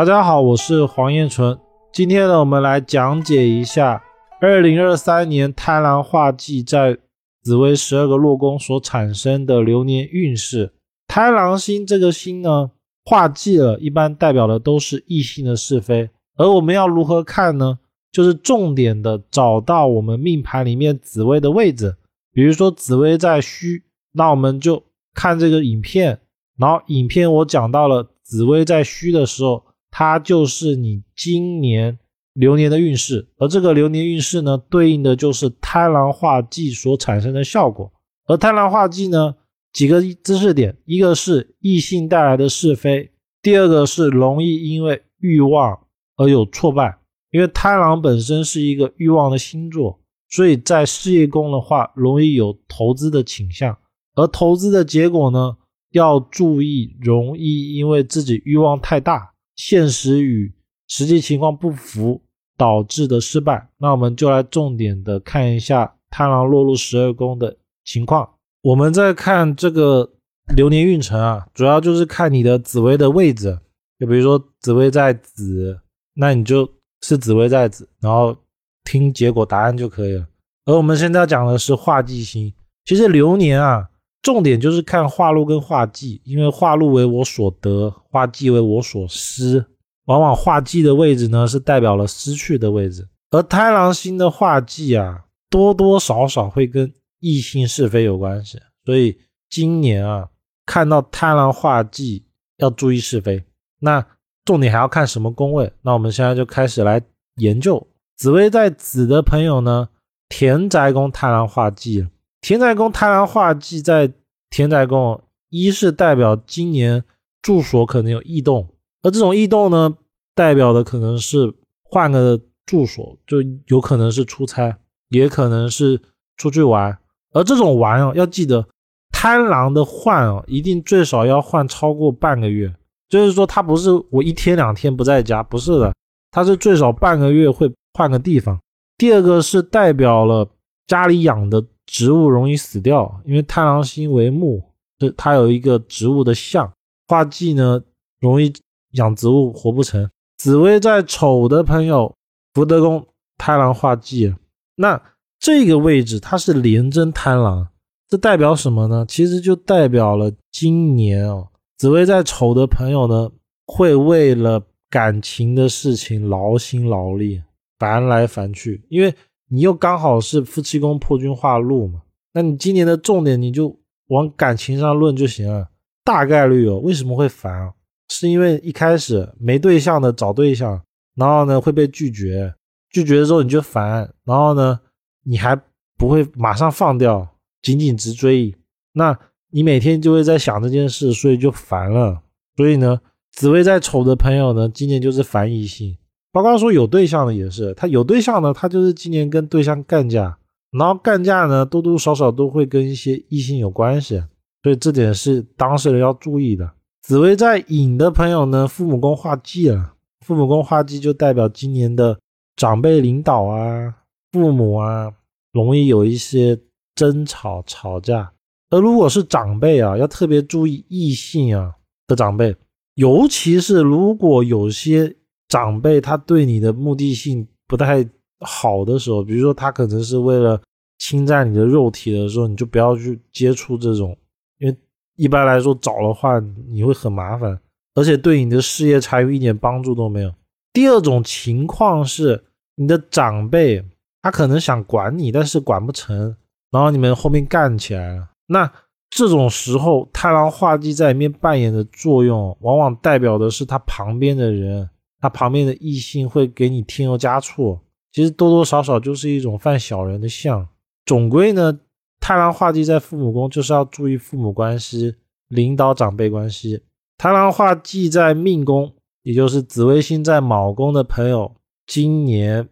大家好，我是黄彦纯。今天呢，我们来讲解一下二零二三年贪狼化忌在紫微十二个落宫所产生的流年运势。贪狼星这个星呢，化忌了，一般代表的都是异性的是非。而我们要如何看呢？就是重点的找到我们命盘里面紫微的位置。比如说紫微在戌，那我们就看这个影片，然后影片我讲到了紫微在戌的时候。它就是你今年流年的运势，而这个流年运势呢，对应的就是贪狼化忌所产生的效果。而贪狼化忌呢，几个知识点：一个是异性带来的是非，第二个是容易因为欲望而有挫败。因为贪狼本身是一个欲望的星座，所以在事业宫的话，容易有投资的倾向，而投资的结果呢，要注意，容易因为自己欲望太大。现实与实际情况不符导致的失败，那我们就来重点的看一下贪狼落入十二宫的情况。我们在看这个流年运程啊，主要就是看你的紫薇的位置。就比如说紫薇在子，那你就是紫薇在子，然后听结果答案就可以了。而我们现在要讲的是化忌星，其实流年啊。重点就是看化禄跟化忌，因为化禄为我所得，化忌为我所失。往往化忌的位置呢，是代表了失去的位置。而贪狼星的化忌啊，多多少少会跟异性是非有关系。所以今年啊，看到贪狼化忌要注意是非。那重点还要看什么宫位？那我们现在就开始来研究。紫薇在子的朋友呢，田宅宫贪狼化忌。田宅宫贪狼化忌在田宅宫，一是代表今年住所可能有异动，而这种异动呢，代表的可能是换个住所，就有可能是出差，也可能是出去玩。而这种玩啊，要记得贪狼的换啊，一定最少要换超过半个月，就是说他不是我一天两天不在家，不是的，他是最少半个月会换个地方。第二个是代表了家里养的。植物容易死掉，因为太狼星为木，这它有一个植物的象。化忌呢，容易养植物活不成。紫薇在丑的朋友，福德宫贪狼化忌，那这个位置它是连贞贪狼，这代表什么呢？其实就代表了今年哦，紫薇在丑的朋友呢，会为了感情的事情劳心劳力，烦来烦去，因为。你又刚好是夫妻宫破军化禄嘛，那你今年的重点你就往感情上论就行了。大概率哦，为什么会烦啊？是因为一开始没对象的找对象，然后呢会被拒绝，拒绝之后你就烦，然后呢你还不会马上放掉，紧紧直追，那你每天就会在想这件事，所以就烦了。所以呢，紫薇在丑的朋友呢，今年就是烦异性。包括说有对象的也是，他有对象呢，他就是今年跟对象干架，然后干架呢多多少少都会跟一些异性有关系，所以这点是当事人要注意的。紫薇在寅的朋友呢，父母宫化忌了，父母宫化忌就代表今年的长辈领导啊、父母啊，容易有一些争吵吵架。而如果是长辈啊，要特别注意异性啊的长辈，尤其是如果有些。长辈他对你的目的性不太好的时候，比如说他可能是为了侵占你的肉体的时候，你就不要去接触这种，因为一般来说找的话你会很麻烦，而且对你的事业财运一点帮助都没有。第二种情况是你的长辈他可能想管你，但是管不成，然后你们后面干起来了。那这种时候太郎画技在里面扮演的作用，往往代表的是他旁边的人。他旁边的异性会给你添油加醋，其实多多少少就是一种犯小人的相。总归呢，太郎化忌在父母宫就是要注意父母关系、领导长辈关系。太郎化忌在命宫，也就是紫微星在卯宫的朋友，今年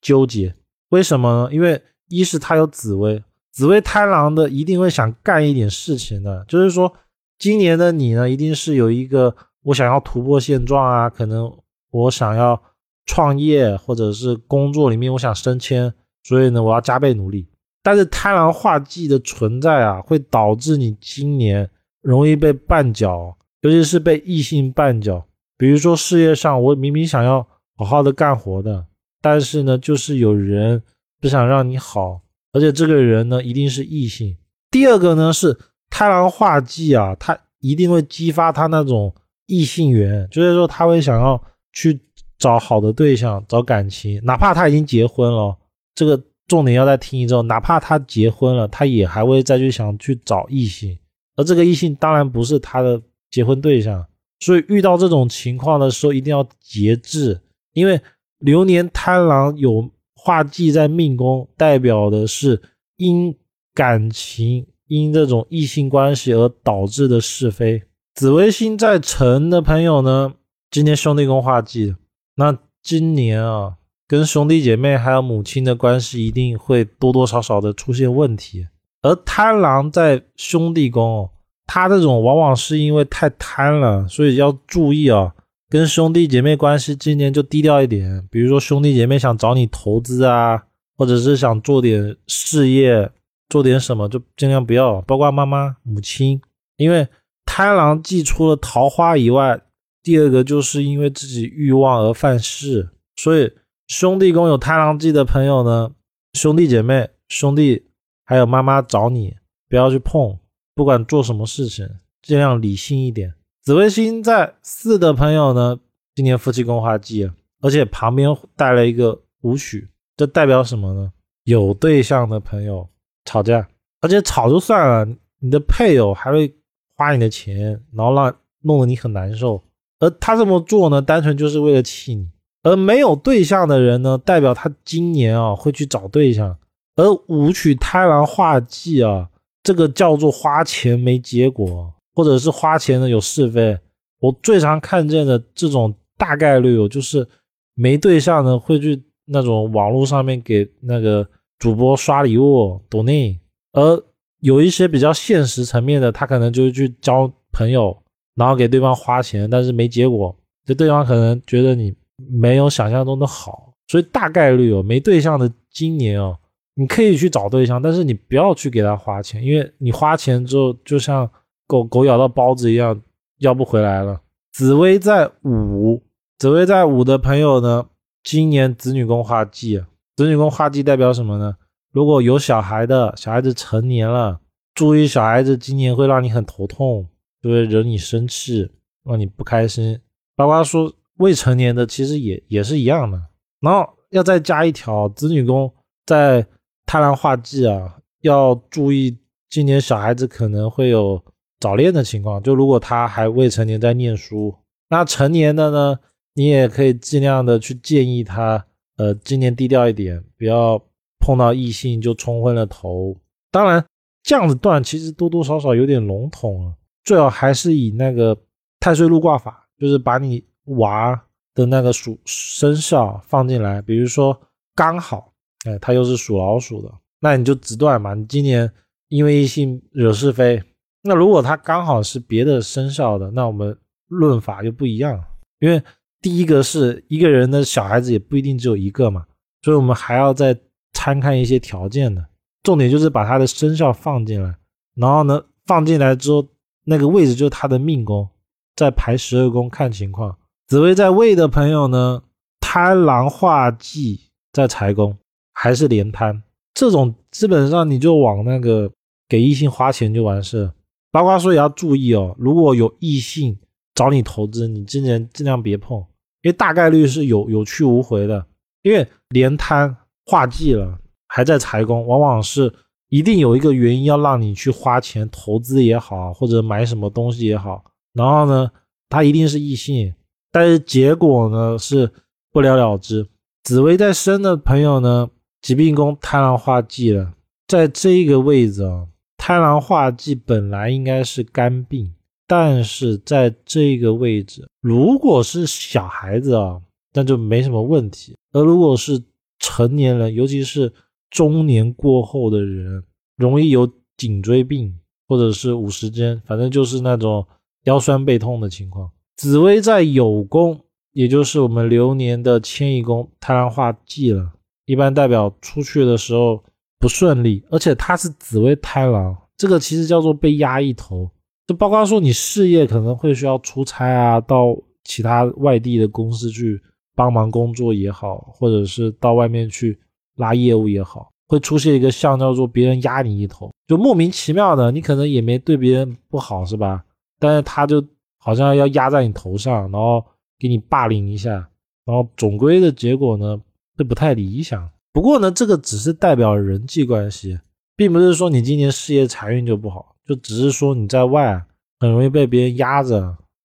纠结。为什么呢？因为一是他有紫微，紫微贪狼的一定会想干一点事情的。就是说，今年的你呢，一定是有一个我想要突破现状啊，可能。我想要创业，或者是工作里面我想升迁，所以呢，我要加倍努力。但是贪狼化忌的存在啊，会导致你今年容易被绊脚，尤其是被异性绊脚。比如说事业上，我明明想要好好的干活的，但是呢，就是有人不想让你好，而且这个人呢，一定是异性。第二个呢是贪婪化忌啊，他一定会激发他那种异性缘，就是说他会想要去找好的对象，找感情，哪怕他已经结婚了，这个重点要再听一周，哪怕他结婚了，他也还会再去想去找异性，而这个异性当然不是他的结婚对象，所以遇到这种情况的时候一定要节制，因为流年贪狼有化忌在命宫，代表的是因。感情因这种异性关系而导致的是非，紫微星在辰的朋友呢，今年兄弟宫化忌，那今年啊，跟兄弟姐妹还有母亲的关系一定会多多少少的出现问题。而贪狼在兄弟宫，他这种往往是因为太贪了，所以要注意啊，跟兄弟姐妹关系今年就低调一点。比如说兄弟姐妹想找你投资啊，或者是想做点事业。做点什么就尽量不要，包括妈妈、母亲，因为贪狼既除了桃花以外，第二个就是因为自己欲望而犯事。所以兄弟宫有贪狼忌的朋友呢，兄弟姐妹、兄弟还有妈妈找你，不要去碰，不管做什么事情，尽量理性一点。紫微星在四的朋友呢，今年夫妻宫化忌，而且旁边带了一个武曲，这代表什么呢？有对象的朋友。吵架，而且吵就算了，你的配偶还会花你的钱，然后让弄得你很难受。而他这么做呢，单纯就是为了气你。而没有对象的人呢，代表他今年啊会去找对象。而武曲贪婪化忌啊，这个叫做花钱没结果，或者是花钱的有是非。我最常看见的这种大概率有，就是没对象呢会去那种网络上面给那个。主播刷礼物、懂内，而有一些比较现实层面的，他可能就是去交朋友，然后给对方花钱，但是没结果，这对方可能觉得你没有想象中的好，所以大概率哦，没对象的今年哦，你可以去找对象，但是你不要去给他花钱，因为你花钱之后就像狗狗咬到包子一样，要不回来了。紫薇在五，紫薇在五的朋友呢，今年子女宫化忌。子女宫化忌代表什么呢？如果有小孩的，小孩子成年了，注意小孩子今年会让你很头痛，就会惹你生气，让你不开心。包括说未成年的，其实也也是一样的。然后要再加一条，子女宫在太阳化忌啊，要注意今年小孩子可能会有早恋的情况。就如果他还未成年在念书，那成年的呢，你也可以尽量的去建议他。呃，今年低调一点，不要碰到异性就冲昏了头。当然，这样子断其实多多少少有点笼统啊，最好还是以那个太岁禄卦法，就是把你娃的那个属生肖放进来。比如说刚好，哎，他又是属老鼠的，那你就直断嘛。你今年因为异性惹是非，那如果他刚好是别的生肖的，那我们论法就不一样，因为。第一个是一个人的小孩子也不一定只有一个嘛，所以我们还要再参看一些条件的。重点就是把他的生肖放进来，然后呢放进来之后，那个位置就是他的命宫，在排十二宫看情况。紫薇在位的朋友呢，贪狼化忌在财宫，还是连贪，这种基本上你就往那个给异性花钱就完事。包括说也要注意哦，如果有异性找你投资，你今年尽量别碰。因为大概率是有有去无回的，因为连贪化忌了，还在财宫，往往是一定有一个原因要让你去花钱投资也好，或者买什么东西也好，然后呢，他一定是异性，但是结果呢是不了了之。紫薇在生的朋友呢，疾病宫贪狼化忌了，在这个位置啊，贪狼化忌本来应该是肝病。但是在这个位置，如果是小孩子啊，那就没什么问题；而如果是成年人，尤其是中年过后的人，容易有颈椎病或者是五十肩，反正就是那种腰酸背痛的情况。紫薇在酉宫，也就是我们流年的迁移宫，太阳化忌了，一般代表出去的时候不顺利，而且它是紫薇太郎，这个其实叫做被压一头。就包括说，你事业可能会需要出差啊，到其他外地的公司去帮忙工作也好，或者是到外面去拉业务也好，会出现一个像叫做别人压你一头，就莫名其妙的，你可能也没对别人不好是吧？但是他就好像要压在你头上，然后给你霸凌一下，然后总归的结果呢会不太理想。不过呢，这个只是代表人际关系，并不是说你今年事业财运就不好，就只是说你在外很容易被别人压着，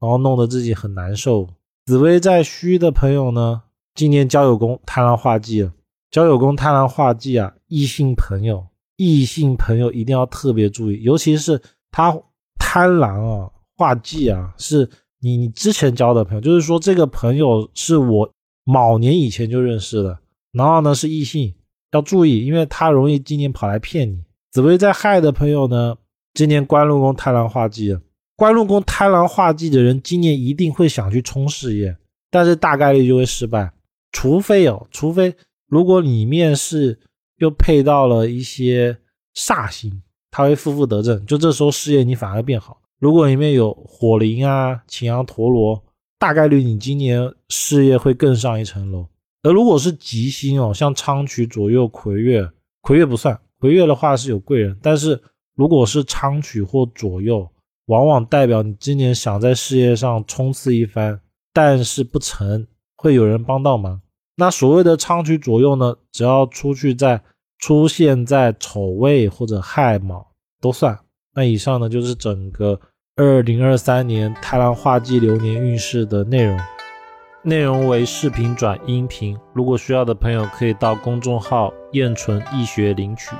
然后弄得自己很难受。紫薇在戌的朋友呢，今年交友宫贪狼化忌了。交友宫贪婪化忌啊，异性朋友，异性朋友一定要特别注意，尤其是他贪婪啊化忌啊，是你你之前交的朋友，就是说这个朋友是我某年以前就认识的。然后呢是异性，要注意，因为他容易今年跑来骗你。紫薇在亥的朋友呢，今年官禄宫贪婪化忌，官禄宫贪婪化忌的人，今年一定会想去冲事业，但是大概率就会失败。除非有，除非如果里面是又配到了一些煞星，他会负负得正，就这时候事业你反而变好。如果里面有火灵啊、擎羊陀罗，大概率你今年事业会更上一层楼。而如果是吉星哦，像昌曲左右魁月，魁月不算，魁月的话是有贵人，但是如果是昌曲或左右，往往代表你今年想在事业上冲刺一番，但是不成，会有人帮到忙。那所谓的昌曲左右呢，只要出去在出现在丑未或者亥卯都算。那以上呢就是整个二零二三年太郎化忌流年运势的内容。内容为视频转音频，如果需要的朋友可以到公众号“燕纯易学”领取。